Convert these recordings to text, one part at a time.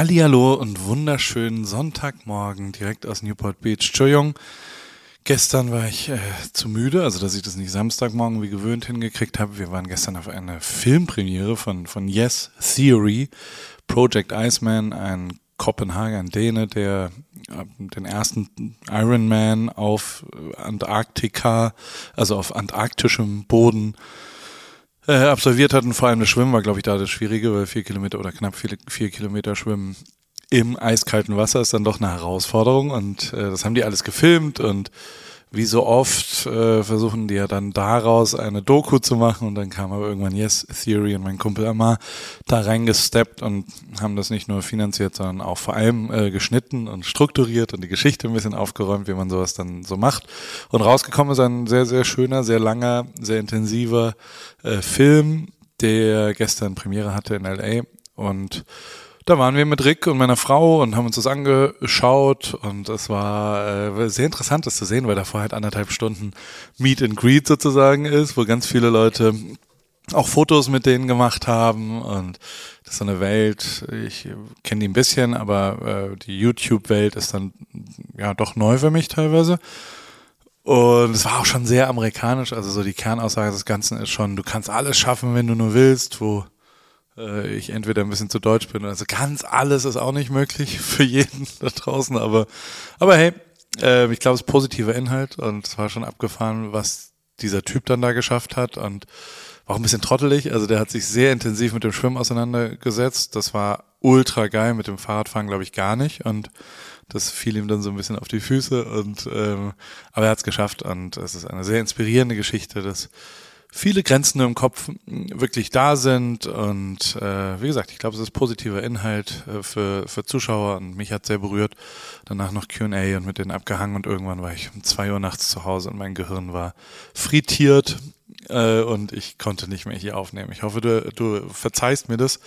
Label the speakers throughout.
Speaker 1: Hallihallo und wunderschönen Sonntagmorgen direkt aus Newport Beach. Entschuldigung, gestern war ich äh, zu müde, also dass ich das nicht Samstagmorgen wie gewöhnt hingekriegt habe. Wir waren gestern auf einer Filmpremiere von, von Yes Theory, Project Iceman, ein Kopenhagen, Däne, der äh, den ersten Ironman auf Antarktika, also auf antarktischem Boden äh, absolviert hat. Und vor allem das Schwimmen war, glaube ich, da das Schwierige, weil vier Kilometer oder knapp vier, vier Kilometer Schwimmen im eiskalten Wasser ist dann doch eine Herausforderung. Und äh, das haben die alles gefilmt und wie so oft äh, versuchen die ja dann daraus eine Doku zu machen und dann kam aber irgendwann Yes Theory und mein Kumpel Amar da reingesteppt und haben das nicht nur finanziert, sondern auch vor allem äh, geschnitten und strukturiert und die Geschichte ein bisschen aufgeräumt, wie man sowas dann so macht. Und rausgekommen ist ein sehr, sehr schöner, sehr langer, sehr intensiver äh, Film, der gestern Premiere hatte in LA und da waren wir mit Rick und meiner Frau und haben uns das angeschaut und es war äh, sehr interessant, das zu sehen, weil davor halt anderthalb Stunden Meet and Greet sozusagen ist, wo ganz viele Leute auch Fotos mit denen gemacht haben und das ist so eine Welt, ich kenne die ein bisschen, aber äh, die YouTube-Welt ist dann ja doch neu für mich teilweise. Und es war auch schon sehr amerikanisch, also so die Kernaussage des Ganzen ist schon, du kannst alles schaffen, wenn du nur willst, wo äh, ich entweder ein bisschen zu deutsch bin. Also ganz alles ist auch nicht möglich für jeden da draußen, aber, aber hey, äh, ich glaube, es ist positiver Inhalt und es war schon abgefahren, was dieser Typ dann da geschafft hat und war auch ein bisschen trottelig. Also der hat sich sehr intensiv mit dem Schwimmen auseinandergesetzt. Das war ultra geil. Mit dem Fahrradfahren glaube ich gar nicht und das fiel ihm dann so ein bisschen auf die Füße und ähm, aber er hat es geschafft und es ist eine sehr inspirierende Geschichte, dass viele Grenzen im Kopf wirklich da sind und äh, wie gesagt, ich glaube, es ist positiver Inhalt äh, für, für Zuschauer und mich hat sehr berührt. Danach noch Q&A und mit denen abgehangen und irgendwann war ich um zwei Uhr nachts zu Hause und mein Gehirn war frittiert äh, und ich konnte nicht mehr hier aufnehmen. Ich hoffe, du, du verzeihst mir das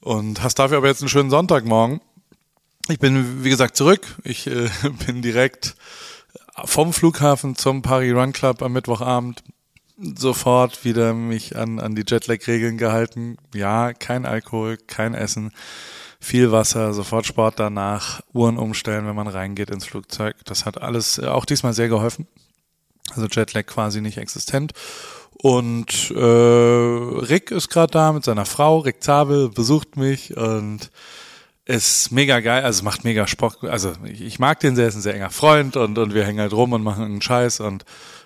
Speaker 1: und hast dafür aber jetzt einen schönen Sonntagmorgen. Ich bin, wie gesagt, zurück. Ich äh, bin direkt vom Flughafen zum Paris Run Club am Mittwochabend sofort wieder mich an, an die Jetlag-Regeln gehalten. Ja, kein Alkohol, kein Essen, viel Wasser, sofort Sport danach, Uhren umstellen, wenn man reingeht ins Flugzeug. Das hat alles äh, auch diesmal sehr geholfen. Also Jetlag quasi nicht existent. Und äh, Rick ist gerade da mit seiner Frau, Rick Zabel, besucht mich und ist mega geil, also macht mega Sport. Also ich, ich mag den sehr, ist ein sehr enger Freund und, und wir hängen halt rum und machen einen Scheiß und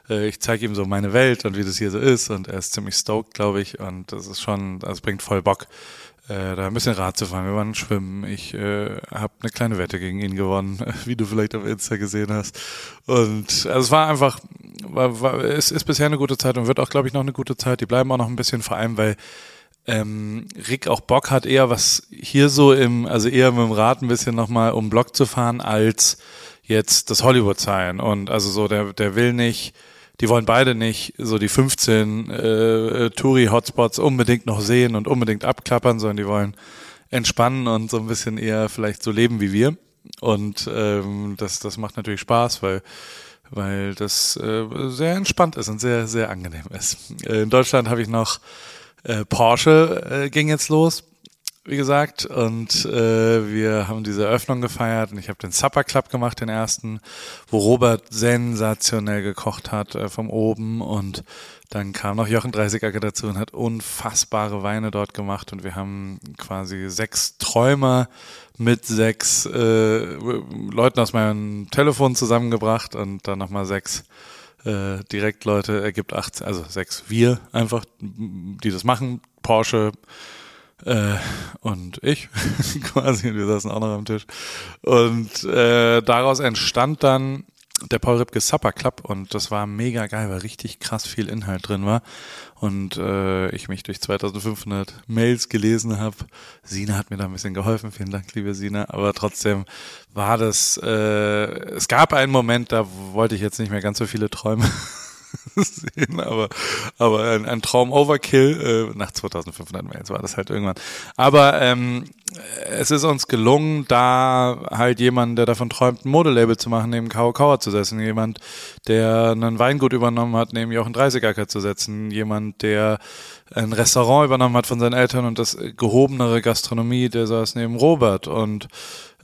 Speaker 1: äh, ich zeige ihm so meine Welt und wie das hier so ist und er ist ziemlich stoked, glaube ich und das ist schon, das bringt voll Bock, äh, da ein bisschen Rad zu fahren. Wir waren schwimmen, ich äh, habe eine kleine Wette gegen ihn gewonnen, wie du vielleicht auf Insta gesehen hast und also es war einfach, war, war, es ist bisher eine gute Zeit und wird auch, glaube ich, noch eine gute Zeit. Die bleiben auch noch ein bisschen, vor allem, weil ähm, Rick auch Bock hat, eher was hier so im, also eher mit dem Rad ein bisschen nochmal um Block zu fahren, als jetzt das Hollywood sein. Und also so, der, der will nicht die wollen beide nicht so die 15 äh, Touri-Hotspots unbedingt noch sehen und unbedingt abklappern, sondern die wollen entspannen und so ein bisschen eher vielleicht so leben wie wir. Und ähm, das, das macht natürlich Spaß, weil weil das äh, sehr entspannt ist und sehr, sehr angenehm ist. Äh, in Deutschland habe ich noch äh, Porsche äh, ging jetzt los wie gesagt, und äh, wir haben diese Eröffnung gefeiert und ich habe den Supper Club gemacht, den ersten, wo Robert sensationell gekocht hat äh, vom oben und dann kam noch Jochen Dreißigacker dazu und hat unfassbare Weine dort gemacht und wir haben quasi sechs Träumer mit sechs äh, Leuten aus meinem Telefon zusammengebracht und dann nochmal sechs äh, Direktleute ergibt acht, also sechs wir einfach, die das machen. Porsche, äh, und ich quasi, wir saßen auch noch am Tisch. Und äh, daraus entstand dann der Paul Ripke Supper Club und das war mega geil, weil richtig krass viel Inhalt drin war und äh, ich mich durch 2500 Mails gelesen habe. Sina hat mir da ein bisschen geholfen, vielen Dank, liebe Sina, aber trotzdem war das, äh, es gab einen Moment, da wollte ich jetzt nicht mehr ganz so viele Träume sehen, aber, aber ein, ein Traum Overkill, äh, nach 2500 Mails war das halt irgendwann. Aber ähm, es ist uns gelungen, da halt jemand, der davon träumt, ein Modelabel zu machen, neben Kao Kauer zu setzen. Jemand, der einen Weingut übernommen hat, neben Jochen Dreißigacker zu setzen. Jemand, der ein Restaurant übernommen hat von seinen Eltern und das gehobenere Gastronomie, der saß neben Robert. Und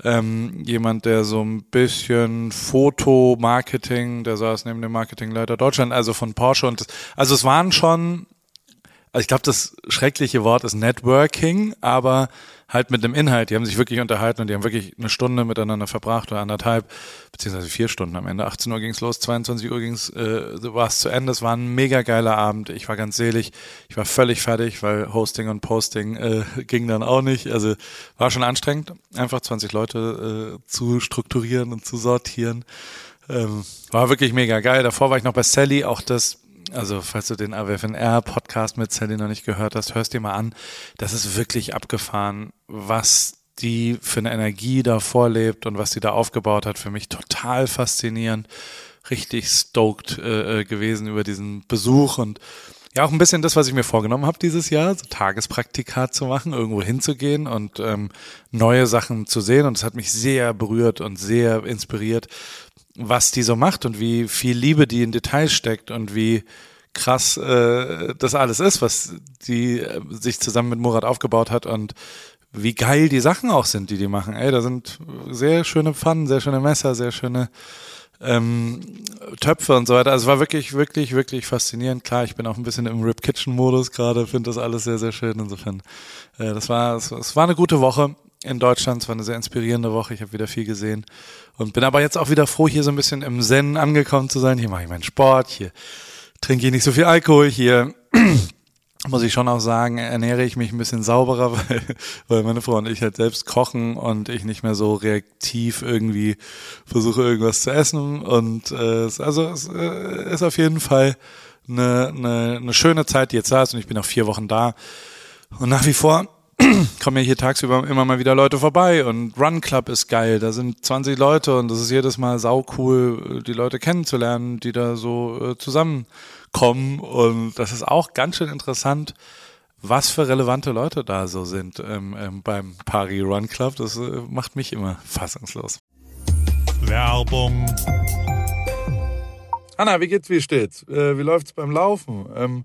Speaker 1: ähm, jemand, der so ein bisschen Fotomarketing, der saß neben dem Marketingleiter Deutschland, also von Porsche. Und das, also es waren schon also ich glaube, das schreckliche Wort ist Networking, aber halt mit dem Inhalt. Die haben sich wirklich unterhalten und die haben wirklich eine Stunde miteinander verbracht oder anderthalb, beziehungsweise vier Stunden am Ende. 18 Uhr ging's los, 22 Uhr ging's, äh, war es zu Ende. Es war ein mega geiler Abend. Ich war ganz selig. Ich war völlig fertig, weil Hosting und Posting äh, ging dann auch nicht. Also war schon anstrengend, einfach 20 Leute äh, zu strukturieren und zu sortieren. Ähm, war wirklich mega geil. Davor war ich noch bei Sally, auch das also falls du den AWFNR-Podcast mit Sally noch nicht gehört hast, hörst dir mal an. Das ist wirklich abgefahren, was die für eine Energie da vorlebt und was die da aufgebaut hat. Für mich total faszinierend. Richtig stoked äh, äh gewesen über diesen Besuch und ja, auch ein bisschen das, was ich mir vorgenommen habe dieses Jahr, so Tagespraktika zu machen, irgendwo hinzugehen und ähm, neue Sachen zu sehen. Und es hat mich sehr berührt und sehr inspiriert, was die so macht und wie viel Liebe die in Details steckt und wie krass äh, das alles ist, was die äh, sich zusammen mit Murat aufgebaut hat und wie geil die Sachen auch sind, die die machen. Ey, da sind sehr schöne Pfannen, sehr schöne Messer, sehr schöne ähm, Töpfe und so weiter. Also es war wirklich, wirklich, wirklich faszinierend. Klar, ich bin auch ein bisschen im Rip Kitchen Modus gerade, finde das alles sehr, sehr schön. Insofern, äh, das war, es, es war eine gute Woche in Deutschland. Es war eine sehr inspirierende Woche. Ich habe wieder viel gesehen und bin aber jetzt auch wieder froh, hier so ein bisschen im Zen angekommen zu sein. Hier mache ich meinen Sport, hier trinke ich nicht so viel Alkohol, hier muss ich schon auch sagen, ernähre ich mich ein bisschen sauberer, weil, weil meine Frau und ich halt selbst kochen und ich nicht mehr so reaktiv irgendwie versuche irgendwas zu essen. Und äh, also es äh, ist auf jeden Fall eine, eine, eine schöne Zeit, die jetzt da ist und ich bin auch vier Wochen da. Und nach wie vor kommen ja hier tagsüber immer mal wieder Leute vorbei und Run Club ist geil. Da sind 20 Leute und das ist jedes Mal sau cool, die Leute kennenzulernen, die da so äh, zusammenkommen. Und das ist auch ganz schön interessant, was für relevante Leute da so sind ähm, ähm, beim Paris Run Club. Das äh, macht mich immer fassungslos. Werbung. Anna, wie geht's, wie steht's? Äh, wie läuft's beim Laufen? Ähm,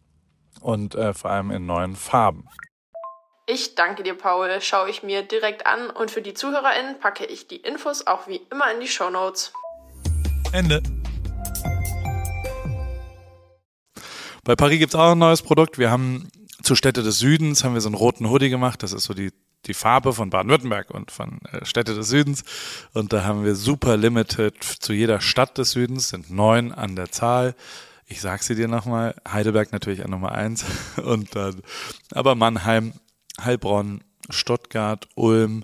Speaker 1: und äh, vor allem in neuen Farben.
Speaker 2: Ich danke dir, Paul. Schaue ich mir direkt an und für die ZuhörerInnen packe ich die Infos auch wie immer in die Show Notes.
Speaker 1: Ende. Bei Paris gibt es auch ein neues Produkt. Wir haben zu Städte des Südens haben wir so einen roten Hoodie gemacht. Das ist so die, die Farbe von Baden-Württemberg und von äh, Städte des Südens. Und da haben wir super limited zu jeder Stadt des Südens, sind neun an der Zahl. Ich sag sie dir nochmal. Heidelberg natürlich an Nummer eins. Und dann, aber Mannheim, Heilbronn, Stuttgart, Ulm,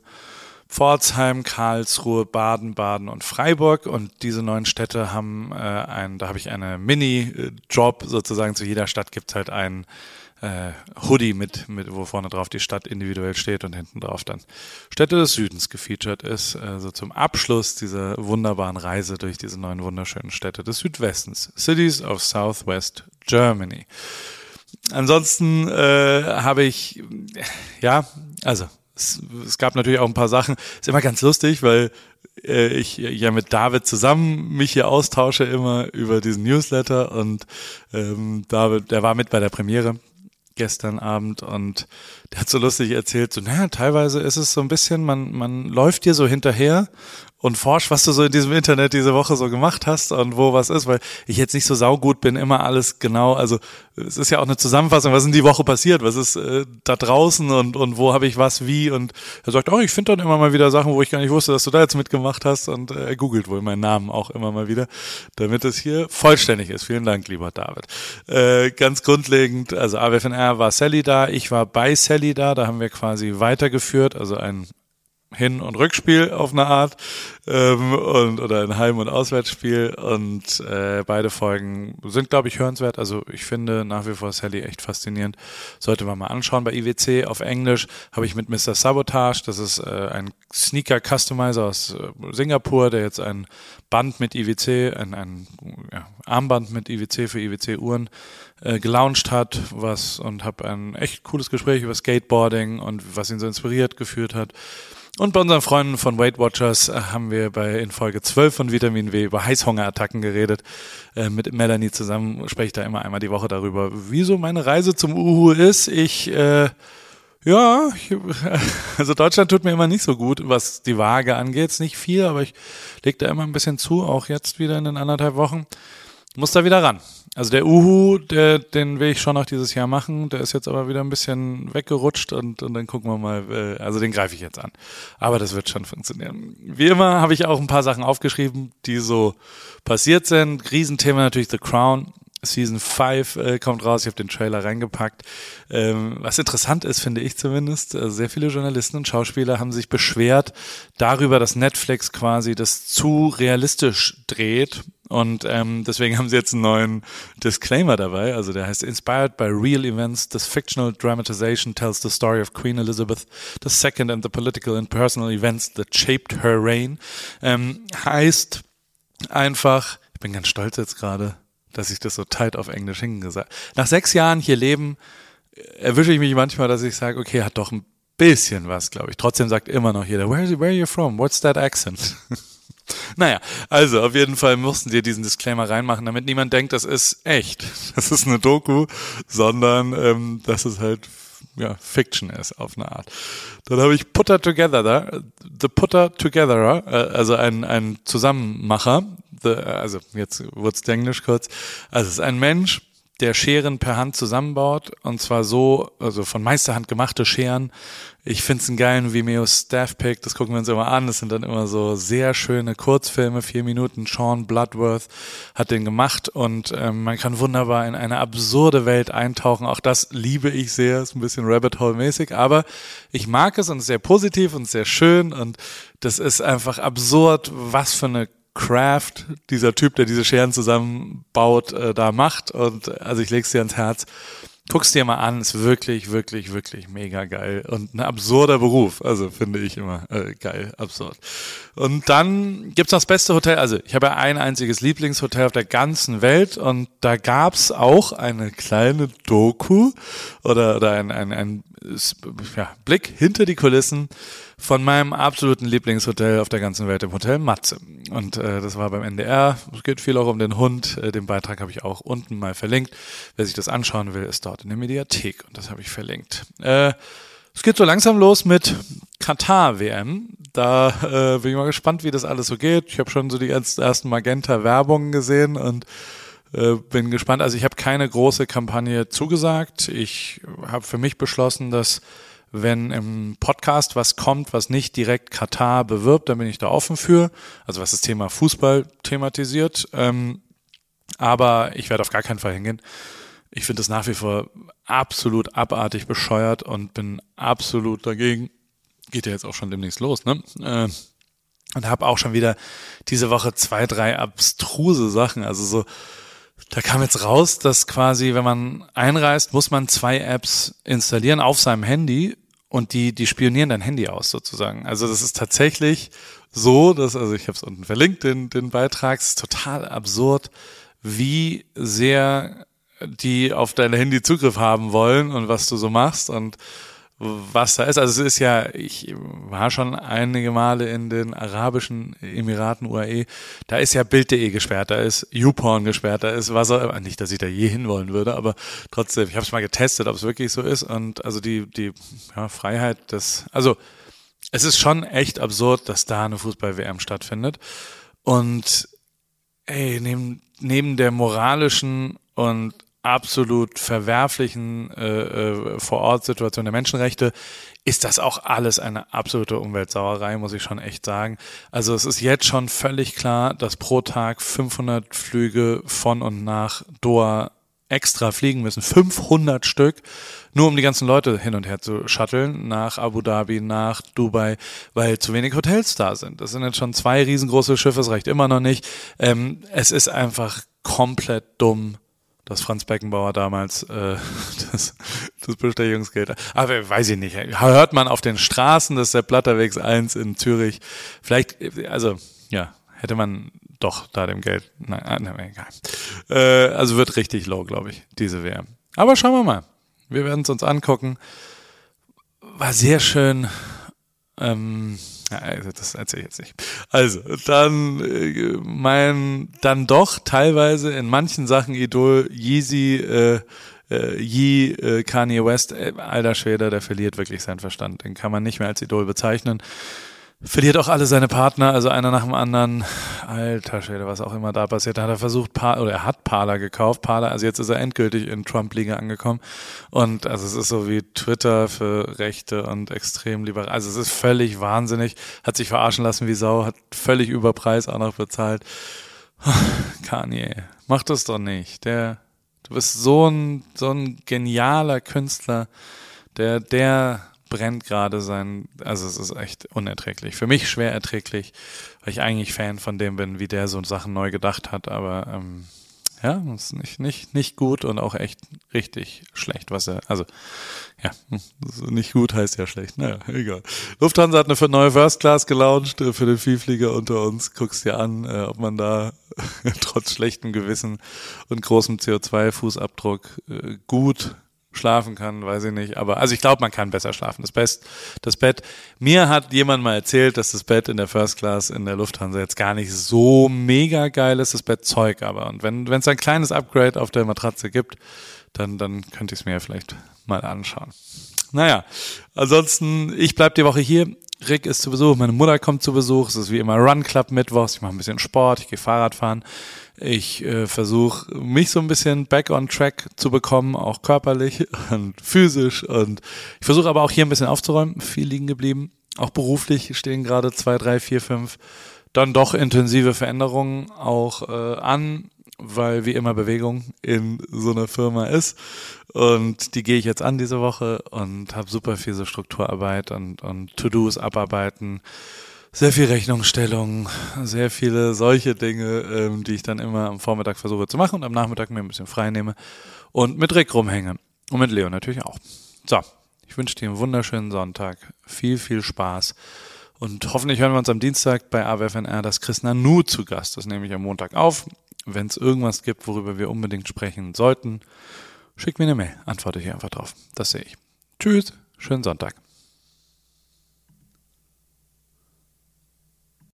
Speaker 1: Pforzheim, Karlsruhe, Baden, Baden und Freiburg. Und diese neun Städte haben äh, ein, da habe ich eine Mini-Job sozusagen. Zu jeder Stadt gibt's halt einen äh, Hoodie mit, mit, wo vorne drauf die Stadt individuell steht und hinten drauf dann Städte des Südens gefeatured ist. Also zum Abschluss dieser wunderbaren Reise durch diese neun wunderschönen Städte des Südwestens. Cities of Southwest Germany. Ansonsten äh, habe ich, ja, also es, es gab natürlich auch ein paar Sachen. Ist immer ganz lustig, weil äh, ich ja mit David zusammen mich hier austausche immer über diesen Newsletter und ähm, David, der war mit bei der Premiere gestern Abend und der hat so lustig erzählt, so, naja, teilweise ist es so ein bisschen, man, man läuft dir so hinterher und forsch, was du so in diesem Internet diese Woche so gemacht hast und wo was ist, weil ich jetzt nicht so saugut bin, immer alles genau, also es ist ja auch eine Zusammenfassung, was in die Woche passiert, was ist äh, da draußen und, und wo habe ich was wie und er sagt, oh, ich finde dann immer mal wieder Sachen, wo ich gar nicht wusste, dass du da jetzt mitgemacht hast und äh, er googelt wohl meinen Namen auch immer mal wieder, damit es hier vollständig ist. Vielen Dank, lieber David. Äh, ganz grundlegend, also AWFNR war Sally da, ich war bei Sally da, da haben wir quasi weitergeführt, also ein hin- und Rückspiel auf eine Art ähm, und oder ein Heim- und Auswärtsspiel und äh, beide Folgen sind, glaube ich, hörenswert. Also ich finde nach wie vor Sally echt faszinierend. Sollte man mal anschauen. Bei IWC auf Englisch habe ich mit Mr. Sabotage, das ist äh, ein Sneaker-Customizer aus äh, Singapur, der jetzt ein Band mit IWC, ein, ein ja, Armband mit IWC für IWC-Uhren äh, gelauncht hat, was und habe ein echt cooles Gespräch über Skateboarding und was ihn so inspiriert geführt hat. Und bei unseren Freunden von Weight Watchers äh, haben wir bei in Folge 12 von Vitamin W über Heißhungerattacken geredet. Äh, mit Melanie zusammen spreche ich da immer einmal die Woche darüber, wieso meine Reise zum Uhu ist. Ich äh, ja, ich, also Deutschland tut mir immer nicht so gut, was die Waage angeht. Ist nicht viel, aber ich lege da immer ein bisschen zu, auch jetzt wieder in den anderthalb Wochen. Muss da wieder ran. Also der Uhu, der, den will ich schon noch dieses Jahr machen. Der ist jetzt aber wieder ein bisschen weggerutscht und, und dann gucken wir mal. Äh, also den greife ich jetzt an. Aber das wird schon funktionieren. Wie immer habe ich auch ein paar Sachen aufgeschrieben, die so passiert sind. Riesenthema natürlich The Crown. Season 5 äh, kommt raus, ich habe den Trailer reingepackt. Ähm, was interessant ist, finde ich zumindest, äh, sehr viele Journalisten und Schauspieler haben sich beschwert darüber, dass Netflix quasi das zu realistisch dreht. Und ähm, deswegen haben sie jetzt einen neuen Disclaimer dabei. Also der heißt Inspired by real events, this fictional dramatization tells the story of Queen Elizabeth II and the political and personal events that shaped her reign. Ähm, heißt einfach, ich bin ganz stolz jetzt gerade, dass ich das so tight auf Englisch hingesagt. Nach sechs Jahren hier leben erwische ich mich manchmal, dass ich sage, okay, hat doch ein bisschen was, glaube ich. Trotzdem sagt immer noch jeder, where, where are you from? What's that accent? naja, also auf jeden Fall mussten wir diesen Disclaimer reinmachen, damit niemand denkt, das ist echt. Das ist eine Doku, sondern ähm, dass es halt ja, Fiction ist auf eine Art. Dann habe ich Putter Together The Putter Together, äh, also ein, ein Zusammenmacher, the, also jetzt wird's Englisch kurz. Also es ist ein Mensch, der Scheren per Hand zusammenbaut und zwar so, also von Meisterhand gemachte Scheren. Ich finde es einen geilen Vimeo Staff Pick, das gucken wir uns immer an. Das sind dann immer so sehr schöne Kurzfilme, vier Minuten. Sean Bloodworth hat den gemacht und ähm, man kann wunderbar in eine absurde Welt eintauchen. Auch das liebe ich sehr, ist ein bisschen Rabbit Hole mäßig, aber ich mag es und sehr positiv und sehr schön und das ist einfach absurd, was für eine Craft dieser Typ, der diese Scheren zusammenbaut, äh, da macht. Und also ich leg's dir ans Herz. Guck's dir mal an, ist wirklich, wirklich, wirklich mega geil. Und ein absurder Beruf. Also finde ich immer äh, geil, absurd. Und dann gibt's noch das beste Hotel. Also ich habe ja ein einziges Lieblingshotel auf der ganzen Welt und da gab's auch eine kleine Doku oder, oder ein, ein, ein ja, Blick hinter die Kulissen von meinem absoluten Lieblingshotel auf der ganzen Welt, dem Hotel Matze. Und äh, das war beim NDR. Es geht viel auch um den Hund. Äh, den Beitrag habe ich auch unten mal verlinkt. Wer sich das anschauen will, ist dort in der Mediathek und das habe ich verlinkt. Äh, Es geht so langsam los mit Katar-WM. Da äh, bin ich mal gespannt, wie das alles so geht. Ich habe schon so die ersten Magenta-Werbungen gesehen und äh, bin gespannt. Also ich habe keine große Kampagne zugesagt. Ich habe für mich beschlossen, dass wenn im Podcast was kommt, was nicht direkt Katar bewirbt, dann bin ich da offen für. Also was das Thema Fußball thematisiert. Ähm, aber ich werde auf gar keinen Fall hingehen. Ich finde es nach wie vor absolut abartig bescheuert und bin absolut dagegen. Geht ja jetzt auch schon demnächst los, ne? Äh, und habe auch schon wieder diese Woche zwei, drei abstruse Sachen. Also so, da kam jetzt raus, dass quasi, wenn man einreist, muss man zwei Apps installieren auf seinem Handy und die, die spionieren dein Handy aus sozusagen. Also das ist tatsächlich so, dass, also ich habe es unten verlinkt, den, den Beitrag, es ist total absurd, wie sehr die auf dein Handy Zugriff haben wollen und was du so machst und was da ist. Also es ist ja, ich war schon einige Male in den Arabischen Emiraten, UAE, da ist ja Bild.de gesperrt, da ist YouPorn gesperrt, da ist was auch, nicht, dass ich da je hinwollen würde, aber trotzdem, ich habe es mal getestet, ob es wirklich so ist. Und also die, die ja, Freiheit des, also es ist schon echt absurd, dass da eine Fußball-WM stattfindet. Und ey, neben, neben der moralischen und absolut verwerflichen äh, äh, Vor-Ort-Situation der Menschenrechte ist das auch alles eine absolute Umweltsauerei, muss ich schon echt sagen. Also es ist jetzt schon völlig klar, dass pro Tag 500 Flüge von und nach Doha extra fliegen müssen, 500 Stück, nur um die ganzen Leute hin und her zu shutteln, nach Abu Dhabi, nach Dubai, weil zu wenig Hotels da sind. Das sind jetzt schon zwei riesengroße Schiffe, es reicht immer noch nicht. Ähm, es ist einfach komplett dumm, dass Franz Beckenbauer damals äh, das, das Bestechungsgeld. Aber weiß ich nicht. Hört man auf den Straßen des Sepp Blatterwegs 1 in Zürich. Vielleicht, also ja, hätte man doch da dem Geld. Nein, ah, nein egal. Äh, also wird richtig low, glaube ich, diese WM. Aber schauen wir mal. Wir werden es uns angucken. War sehr schön. Ähm, also das erzähle ich jetzt nicht. Also, dann äh, mein dann doch teilweise in manchen Sachen Idol Yeezy äh, äh, Yee äh, Kanye West, äh, alter Schwede, der verliert wirklich seinen Verstand. Den kann man nicht mehr als Idol bezeichnen verliert auch alle seine Partner, also einer nach dem anderen. Alter Schwede, was auch immer da passiert. Da hat er versucht, Par oder er hat Parler gekauft. Parler, also jetzt ist er endgültig in Trump-Liga angekommen. Und also es ist so wie Twitter für Rechte und extrem liberal. Also es ist völlig wahnsinnig. Hat sich verarschen lassen wie Sau, hat völlig über Preis auch noch bezahlt. Kanye, mach das doch nicht. Der, du bist so ein, so ein genialer Künstler. Der, der brennt gerade sein, also es ist echt unerträglich. Für mich schwer erträglich, weil ich eigentlich Fan von dem bin, wie der so Sachen neu gedacht hat, aber ähm, ja, ist nicht, nicht, nicht gut und auch echt richtig schlecht, was er, also, ja, nicht gut heißt ja schlecht, naja, egal. Lufthansa hat eine neue First Class gelauncht äh, für den Vielflieger unter uns. Guckst dir an, äh, ob man da trotz schlechtem Gewissen und großem CO2-Fußabdruck äh, gut schlafen kann, weiß ich nicht. Aber also ich glaube, man kann besser schlafen. Das Best, das Bett. Mir hat jemand mal erzählt, dass das Bett in der First Class in der Lufthansa jetzt gar nicht so mega geil ist. Das Bett Zeug aber. Und wenn es ein kleines Upgrade auf der Matratze gibt, dann dann könnte ich es mir ja vielleicht mal anschauen. Naja, ansonsten, ich bleib die Woche hier. Rick ist zu Besuch, meine Mutter kommt zu Besuch. Es ist wie immer Run Club Mittwochs. Ich mache ein bisschen Sport, ich gehe Fahrrad fahren. Ich äh, versuche mich so ein bisschen back on track zu bekommen, auch körperlich und physisch. Und ich versuche aber auch hier ein bisschen aufzuräumen. Viel liegen geblieben. Auch beruflich stehen gerade zwei, drei, vier, fünf dann doch intensive Veränderungen auch äh, an, weil wie immer Bewegung in so einer Firma ist. Und die gehe ich jetzt an diese Woche und habe super viel so Strukturarbeit und, und To-Dos abarbeiten sehr viel Rechnungsstellung, sehr viele solche Dinge, ähm, die ich dann immer am Vormittag versuche zu machen und am Nachmittag mir ein bisschen frei nehme und mit Rick rumhänge. Und mit Leo natürlich auch. So, ich wünsche dir einen wunderschönen Sonntag. Viel, viel Spaß. Und hoffentlich hören wir uns am Dienstag bei AWFNR das Chris Nanu zu Gast. Das nehme ich am Montag auf. Wenn es irgendwas gibt, worüber wir unbedingt sprechen sollten, schick mir eine Mail. Antworte ich einfach drauf. Das sehe ich. Tschüss. Schönen Sonntag.